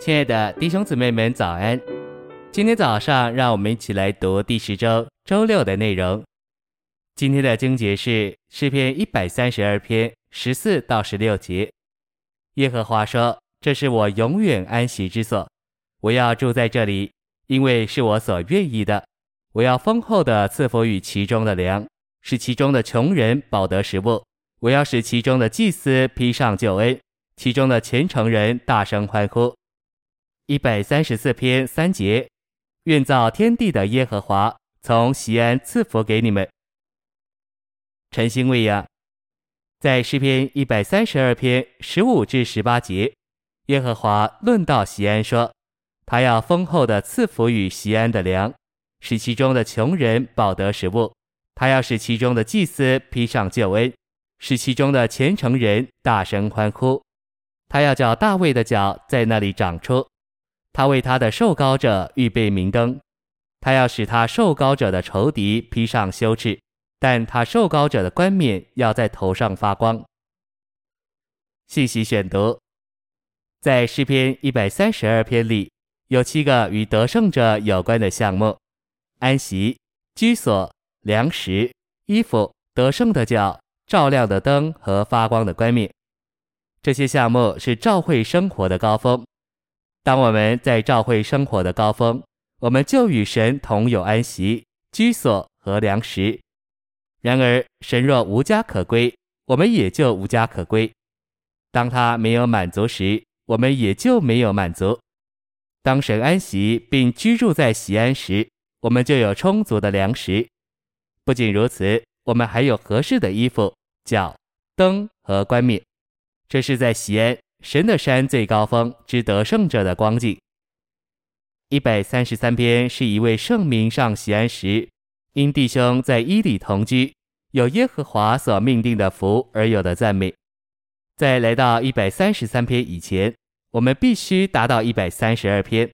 亲爱的弟兄姊妹们，早安！今天早上，让我们一起来读第十周周六的内容。今天的经节是诗篇一百三十二篇十四到十六节。耶和华说：“这是我永远安息之所，我要住在这里，因为是我所愿意的。我要丰厚的赐福与其中的粮，使其中的穷人饱得食物。我要使其中的祭司披上救恩。”其中的虔诚人大声欢呼。一百三十四篇三节，愿造天地的耶和华从西安赐福给你们。晨星喂养，在诗篇一百三十二篇十五至十八节，耶和华论到锡安说，他要丰厚的赐福与西安的粮，使其中的穷人饱得食物。他要使其中的祭司披上救恩，使其中的虔诚人大声欢呼。他要叫大卫的脚在那里长出，他为他的受膏者预备明灯，他要使他受膏者的仇敌披上羞耻，但他受膏者的冠冕要在头上发光。信息选读，在诗篇一百三十二篇里，有七个与得胜者有关的项目：安息、居所、粮食、衣服、得胜的角、照亮的灯和发光的冠冕。这些项目是教会生活的高峰。当我们在教会生活的高峰，我们就与神同有安息、居所和粮食。然而，神若无家可归，我们也就无家可归。当他没有满足时，我们也就没有满足。当神安息并居住在锡安时，我们就有充足的粮食。不仅如此，我们还有合适的衣服、脚、灯和冠冕。这是在锡安神的山最高峰之得胜者的光景。一百三十三篇是一位圣民上锡安时，因弟兄在伊里同居，有耶和华所命定的福而有的赞美。在来到一百三十三篇以前，我们必须达到一百三十二篇。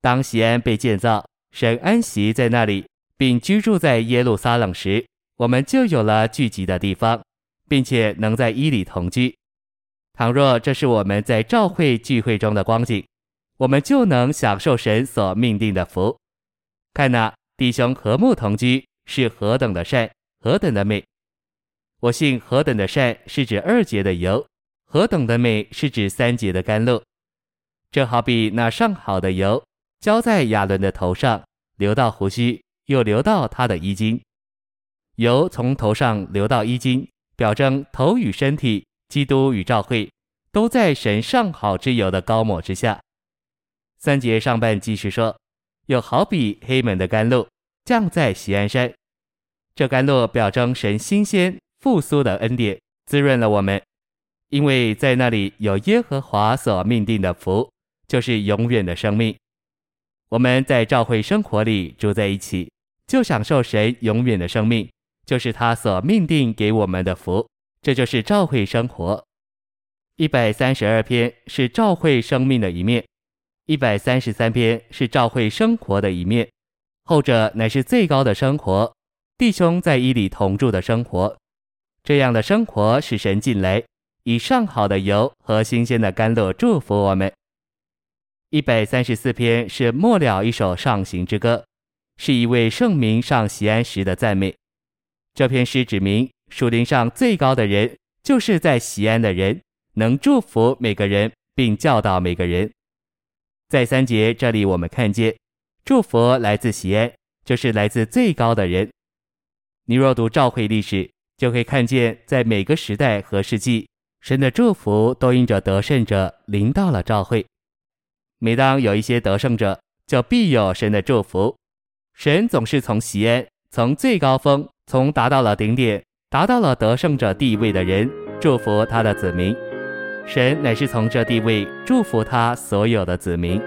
当西安被建造，神安息在那里，并居住在耶路撒冷时，我们就有了聚集的地方，并且能在伊里同居。倘若这是我们在召会聚会中的光景，我们就能享受神所命定的福。看哪，弟兄和睦同居是何等的善，何等的美！我信何等的善是指二节的油，何等的美是指三节的甘露。这好比那上好的油浇在亚伦的头上，流到胡须，又流到他的衣襟。油从头上流到衣襟，表征头与身体。基督与教会都在神上好之友的高抹之下。三节上半继续说，又好比黑门的甘露降在锡安山，这甘露表征神新鲜复苏的恩典，滋润了我们，因为在那里有耶和华所命定的福，就是永远的生命。我们在教会生活里住在一起，就享受神永远的生命，就是他所命定给我们的福。这就是教会生活。一百三十二篇是教会生命的一面，一百三十三篇是教会生活的一面。后者乃是最高的生活，弟兄在伊里同住的生活。这样的生活使神进来，以上好的油和新鲜的甘露祝福我们。一百三十四篇是末了一首上行之歌，是一位圣民上锡安时的赞美。这篇诗指明。属灵上最高的人，就是在西安的人，能祝福每个人，并教导每个人。在三节这里，我们看见祝福来自西安，就是来自最高的人。你若读教会历史，就会看见在每个时代和世纪，神的祝福都因着得胜者临到了教会。每当有一些得胜者，就必有神的祝福。神总是从西安，从最高峰，从达到了顶点。达到了得胜者地位的人，祝福他的子民。神乃是从这地位祝福他所有的子民。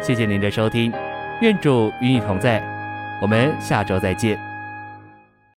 谢谢您的收听，愿主与你同在，我们下周再见。